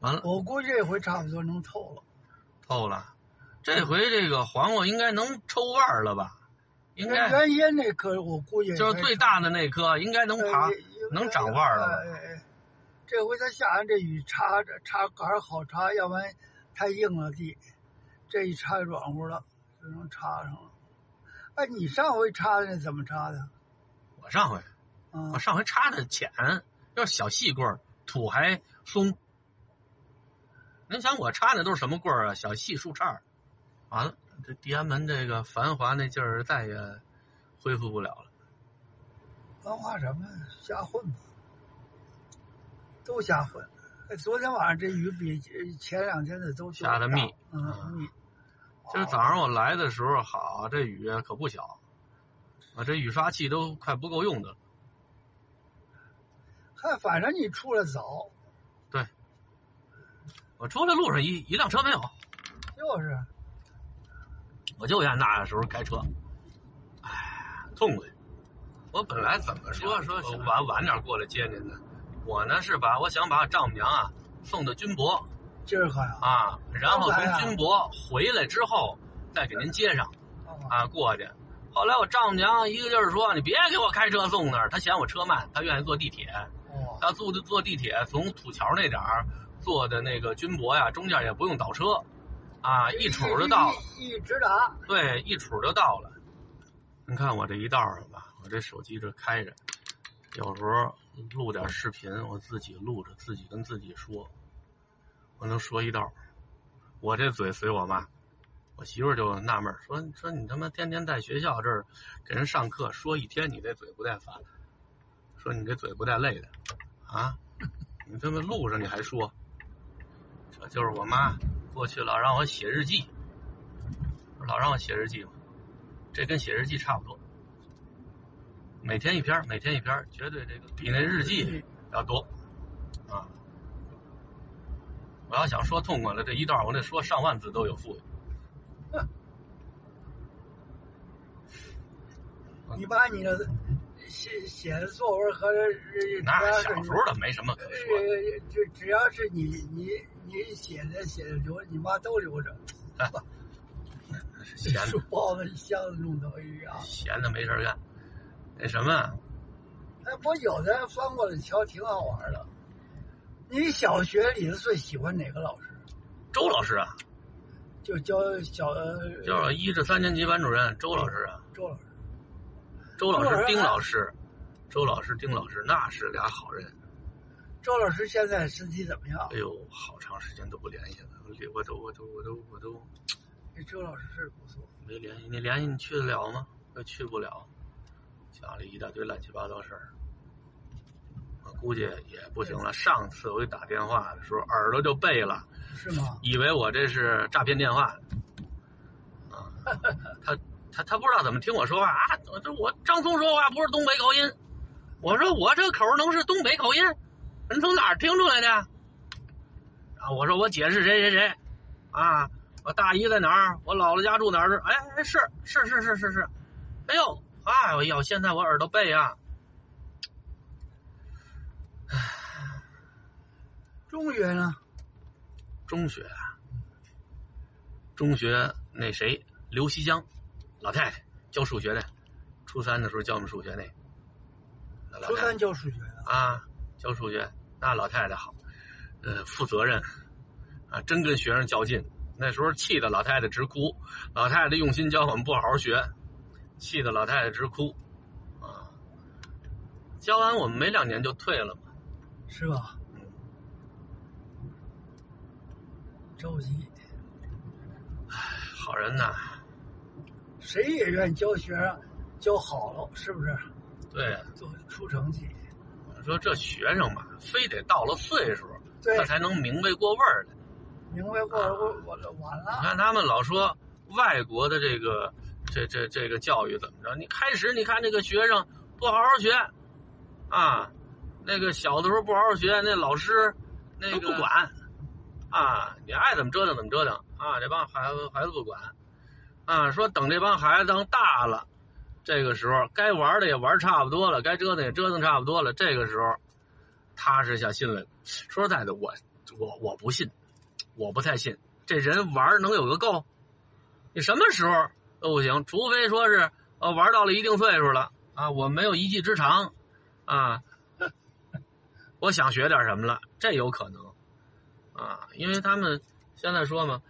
完了我估计这回差不多能透了。透了，这回这个黄瓜应该能抽腕儿了吧？应该原先那颗我估计就是最大的那颗，应该能爬呃能长腕儿了吧哎哎哎这回它下完这雨插着插杆儿好插，要不然太硬了地。这一插软乎了，就能插上了。哎，你上回插的那怎么插的？我上回啊我，上回插的浅，要小细棍儿，土还松。您想我插的都是什么棍儿啊？小细树杈儿。完了，这地安门这个繁华那劲儿再也恢复不了了。繁华什么瞎混吧，都瞎混。哎昨天晚上这雨比前两天的都下的密大嗯密。今儿早上我来的时候，好，这雨可不小，啊，这雨刷器都快不够用的了。嗨，反正你出来早，我出来路上一一辆车没有，就是我就愿那时候开车，哎，痛快。我本来怎么说说晚晚点过来接您的，我呢是把我想把丈母娘啊送到军博今儿可呀啊，然后从军博回来之后再给您接上啊过去。后来我丈母娘一个劲儿说：“你别给我开车送那儿，她嫌我车慢，她愿意坐地铁。哦，她坐坐地铁从土桥那点儿坐的那个军博呀，中间也不用倒车，啊，一杵就到了。一一直达。对，一杵就到了。你看我这一道上吧，我这手机这开着，有时候录点视频，我自己录着，自己跟自己说，我能说一道。我这嘴随我妈，我媳妇儿就纳闷儿说：“说你他妈天天在学校这儿给人上课，说一天你这嘴不带烦，说你这嘴不带累的，啊？你他妈路上你还说，这就是我妈过去老让我写日记。”老让我写日记嘛，这跟写日记差不多，每天一篇，每天一篇，绝对这个比那日记要多啊！我要想说痛快了，这一段我得说上万字都有富 裕。你把你的写写的作文和那小时候的没什么可说的，只要是你你你写的写的留，你妈都留着。闲的包子一箱子弄的，哎呀。闲的没事干。那什么，哎，不有的翻过来瞧挺好玩的。你小学里头最喜欢哪个老师？周老师啊，就教小就是一至三年级班主任周老师啊。周老师、周老师丁老师，周老师、丁老师，那是俩好人。周老师现在身体怎么样哎？呦，好长时间都不联系了，我我都我都我都我都这周老师是不错。没联系。你联系你去得了吗？我去不了，家里一大堆乱七八糟事儿，我估计也不行了。上次我给打电话的时候，耳朵就背了，是吗？以为我这是诈骗电话。啊，他他他不知道怎么听我说话啊！我这我张松说话不是东北口音，我说我这口能是东北口音？你从哪儿听出来的？啊我说我姐是谁谁谁，啊，我大姨在哪儿？我姥姥家住哪儿？哎哎是是是是是是，哎呦哎呦呦！现在我耳朵背啊，唉中学呢？中学啊，中学那谁刘西江，老太太教数学的，初三的时候教我们数学那，初三教数学的。啊，教数学那老太太好，呃，负责任，啊，真跟学生较劲。那时候气得老太太直哭，老太太用心教我们不好好学，气得老太太直哭，啊，教完我们没两年就退了嘛。是吧？嗯着急，好人呐，谁也愿意教学生教好了，是不是？对，做出成绩。我说这学生吧，非得到了岁数，他，才能明白过味儿来。明白过我我我晚你了。看他们老说外国的这个这这这个教育怎么着？你开始你看那个学生不好好学，啊，那个小的时候不好好学，那老师那个不管，啊，你爱怎么折腾怎么折腾啊，这帮孩子孩子不管，啊，说等这帮孩子当大了，这个时候该玩的也玩差不多了，该折腾也折腾差不多了，这个时候踏实下心来。说实在的，我我我不信，我不太信，这人玩能有个够？你什么时候都不行，除非说是呃玩到了一定岁数了啊，我没有一技之长啊，我想学点什么了，这有可能啊，因为他们现在说嘛，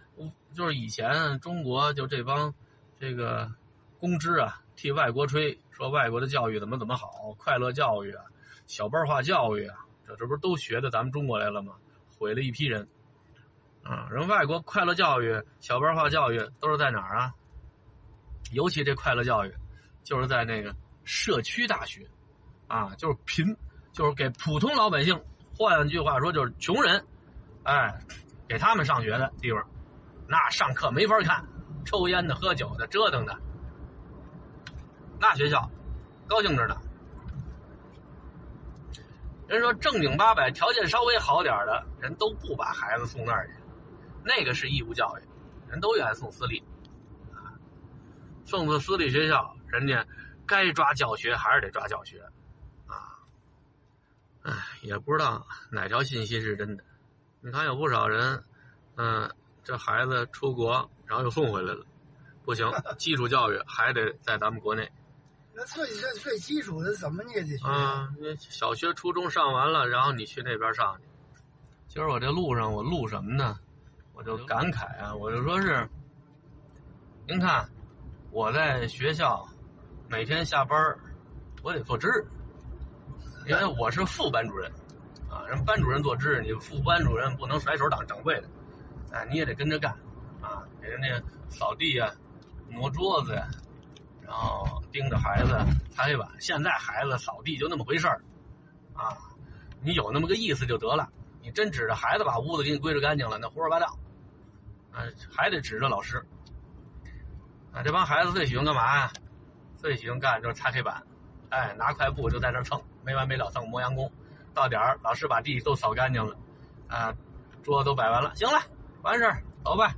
就是以前中国就这帮这个公知啊，替外国吹，说外国的教育怎么怎么好，快乐教育啊，小班化教育啊，这这不是都学的咱们中国来了吗？毁了一批人。啊，人外国快乐教育、小班化教育都是在哪儿啊？尤其这快乐教育，就是在那个社区大学，啊，就是贫，就是给普通老百姓，换句话说就是穷人，哎，给他们上学的地方，那上课没法看，抽烟的、喝酒的、折腾的，那学校高兴着呢。人说正经八百、条件稍微好点的人都不把孩子送那儿去。那个是义务教育，人都愿意送私立，啊，送到私立学校，人家该抓教学还是得抓教学，啊，哎，也不知道哪条信息是真的。你看有不少人，嗯，这孩子出国，然后又送回来了，不行，基础教育还得在咱们国内。那最最最基础的怎么你也得学啊？那小学、初中上完了，然后你去那边上去。今儿我这路上我录什么呢？我就感慨啊，我就说是，您看，我在学校每天下班我得做值日，因为我是副班主任，啊，人班主任做值日，你副班主任不能甩手党掌柜的，哎，你也得跟着干，啊，给人家扫地呀，挪桌子呀，然后盯着孩子擦黑板。现在孩子扫地就那么回事儿，啊，你有那么个意思就得了，你真指着孩子把屋子给你归置干净了，那胡说八道。啊，还得指着老师。啊，这帮孩子最喜欢干嘛呀？最喜欢干就是擦黑板，哎，拿块布就在这蹭，没完没了蹭磨洋工。到点儿，老师把地都扫干净了，啊，桌子都摆完了，行了，完事儿走吧。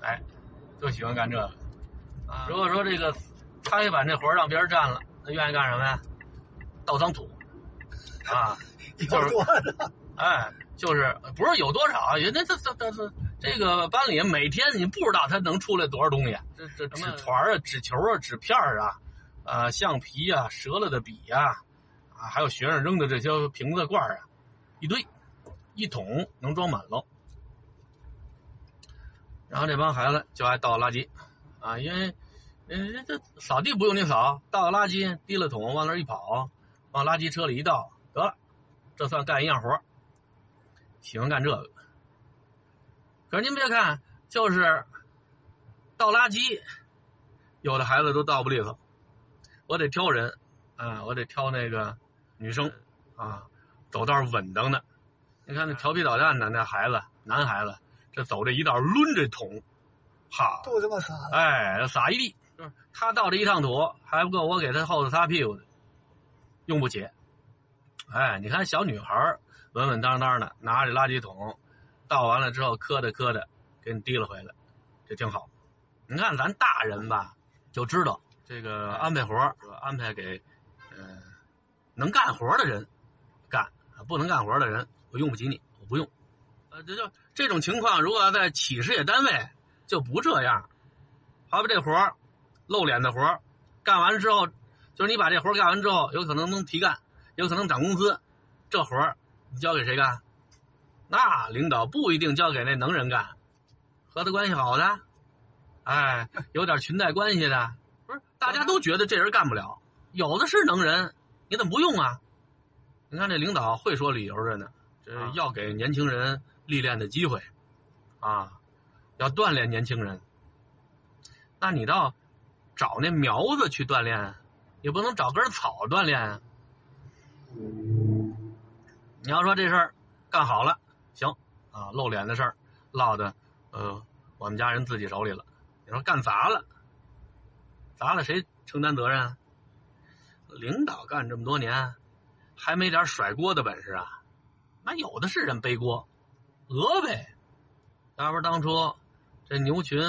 哎，就喜欢干这个。啊，如果说这个擦黑板这活让别人占了，他愿意干什么呀？倒脏土。啊，就是哎，就是不是有多少？人家这这这这。这个班里每天你不知道他能出来多少东西，这这纸团啊、纸球啊、纸片啊，呃，橡皮啊、折了的笔呀，啊，还有学生扔的这些瓶子罐啊，一堆，一桶能装满喽。然后这帮孩子就爱倒垃圾，啊，因为，人这扫地不用你扫，倒垃圾提了桶往那一跑，往垃圾车里一倒得了，这算干一样活喜欢干这个。可是您别看，就是倒垃圾，有的孩子都倒不利索。我得挑人，啊，我得挑那个女生，啊，走道稳当的。你看那调皮捣蛋的那孩子，男孩子，这走这一道抡着桶，哈，都这么撒，哎，撒一地。就是他倒这一趟土，还不够我给他后头擦屁股的，用不起。哎，你看小女孩稳稳当当的拿着垃圾桶。倒完了之后，磕的磕的，给你提了回来，这挺好。你看咱大人吧，就知道这个安排活安排给，呃，能干活的人干，不能干活的人，我用不起你，我不用。呃，这就这种情况，如果在企事业单位，就不这样。好比这活露脸的活儿干完之后，就是你把这活儿干完之后，有可能能提干，有可能涨工资，这活儿你交给谁干？那领导不一定交给那能人干，和他关系好的，哎，有点裙带关系的，不是？大家都觉得这人干不了，有的是能人，你怎么不用啊？你看这领导会说理由着呢，这要给年轻人历练的机会，啊，要锻炼年轻人。那你倒找那苗子去锻炼，也不能找根草锻炼啊。你要说这事儿干好了。行，啊，露脸的事儿落的，呃，我们家人自己手里了。你说干砸了，砸了谁承担责任？领导干这么多年，还没点甩锅的本事啊？那有的是人背锅，讹呗。要不当初这牛群、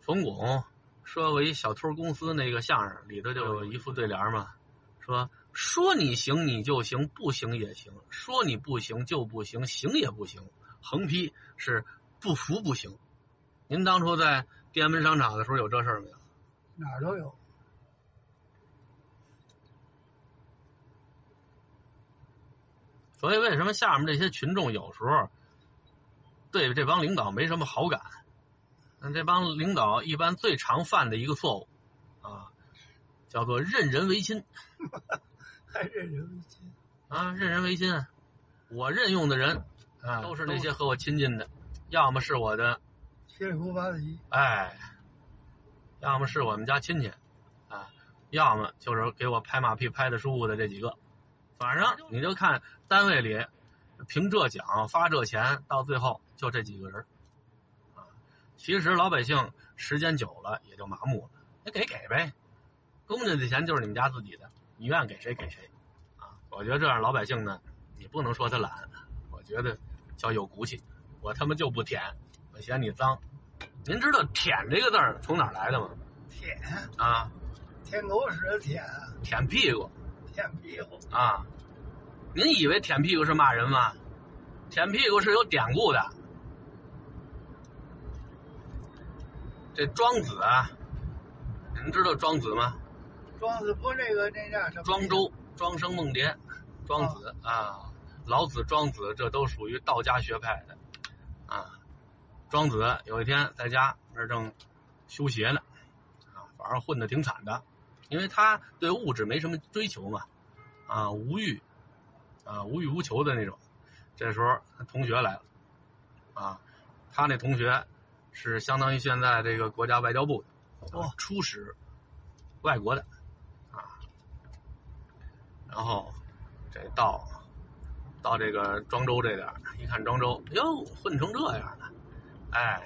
冯巩说过一小偷公司那个相声里头就有一副对联嘛，说说你行你就行，不行也行；说你不行就不行，行也不行。横批是不服不行。您当初在天安门商场的时候有这事儿没有？哪儿都有。所以为什么下面这些群众有时候对这帮领导没什么好感？那这帮领导一般最常犯的一个错误啊，叫做任人唯亲。还任人唯亲啊，任人唯亲。我任用的人啊，都是那些和我亲近的，要么是我的七里姑八子哎，要么是我们家亲戚啊，要么就是给我拍马屁拍的舒服的这几个。反正你就看单位里评这奖发这钱，到最后就这几个人啊。其实老百姓时间久了也就麻木了，那给给呗，公家的钱就是你们家自己的，你愿给谁给谁啊。我觉得这样老百姓呢，你不能说他懒，我觉得叫有骨气。我他妈就不舔，我嫌你脏。您知道“舔”这个字儿从哪儿来的吗？舔啊，舔狗屎的舔，舔屁股。舔屁股啊！您以为舔屁股是骂人吗？舔屁股是有典故的。这庄子啊，你们知道庄子吗？庄子不那个那叫什么？庄周、庄生、梦蝶、庄子啊，老子、庄子这都属于道家学派的啊。庄子有一天在家那正修鞋呢，啊，反正混的挺惨的。因为他对物质没什么追求嘛，啊，无欲，啊，无欲无求的那种。这时候同学来了，啊，他那同学是相当于现在这个国家外交部的，哦，初使外国的，啊，然后这到到这个庄周这点一看庄周，哟，混成这样了，哎，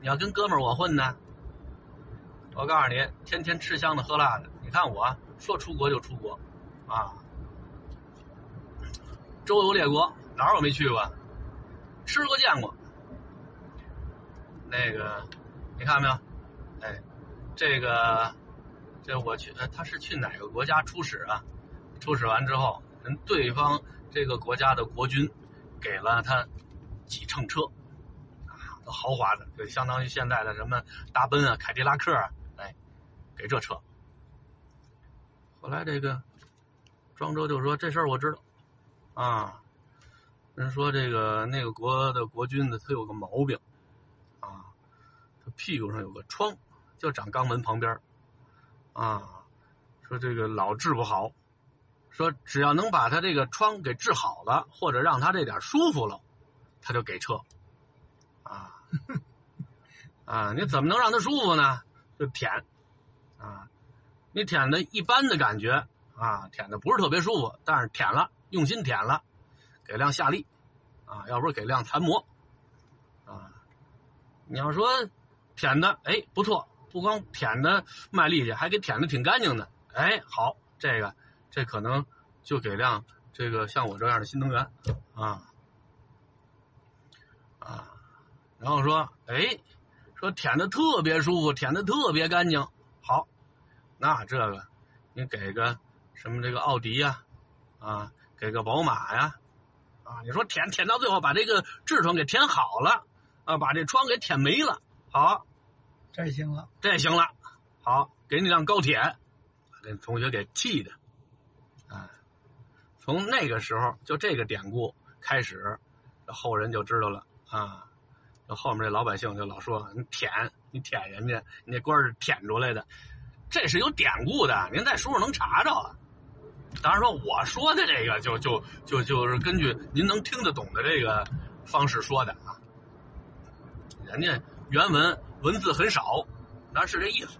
你要跟哥们儿我混呢，我告诉你，天天吃香的喝辣的。你看我说出国就出国，啊，周游列国哪儿我没去过，吃过见过。那个你看到没有？哎，这个这我去，他是去哪个国家出使啊？出使完之后，人对方这个国家的国君给了他几乘车，啊，都豪华的，就相当于现在的什么大奔啊、凯迪拉克啊，哎，给这车。后来这个庄周就说：“这事儿我知道，啊，人说这个那个国的国君呢，他有个毛病，屁股上有个疮，就长肛门旁边啊，说这个老治不好，说只要能把他这个疮给治好了，或者让他这点舒服了，他就给撤，啊，啊，你怎么能让他舒服呢？就舔，啊。”你舔的一般的感觉啊，舔的不是特别舒服，但是舔了，用心舔了，给量下力，啊，要不是给量残模，啊，你要说舔的哎不错，不光舔的卖力气，还给舔的挺干净的，哎好，这个这可能就给辆这个像我这样的新能源，啊啊，然后说哎，说舔的特别舒服，舔的特别干净，好。那这个，你给个什么这个奥迪呀，啊，给个宝马呀，啊，你说舔舔到最后把这个痔疮给舔好了，啊，把这疮给舔没了，好，这行了，这行了，好，给你辆高铁，给同学给气的，啊，从那个时候就这个典故开始，后人就知道了。啊，这后面这老百姓就老说你舔你舔人家，你那官是舔出来的。这是有典故的，您在书上能查着啊。当然说我说的这个就就就就是根据您能听得懂的这个方式说的啊。人家原文文字很少，但是这意思。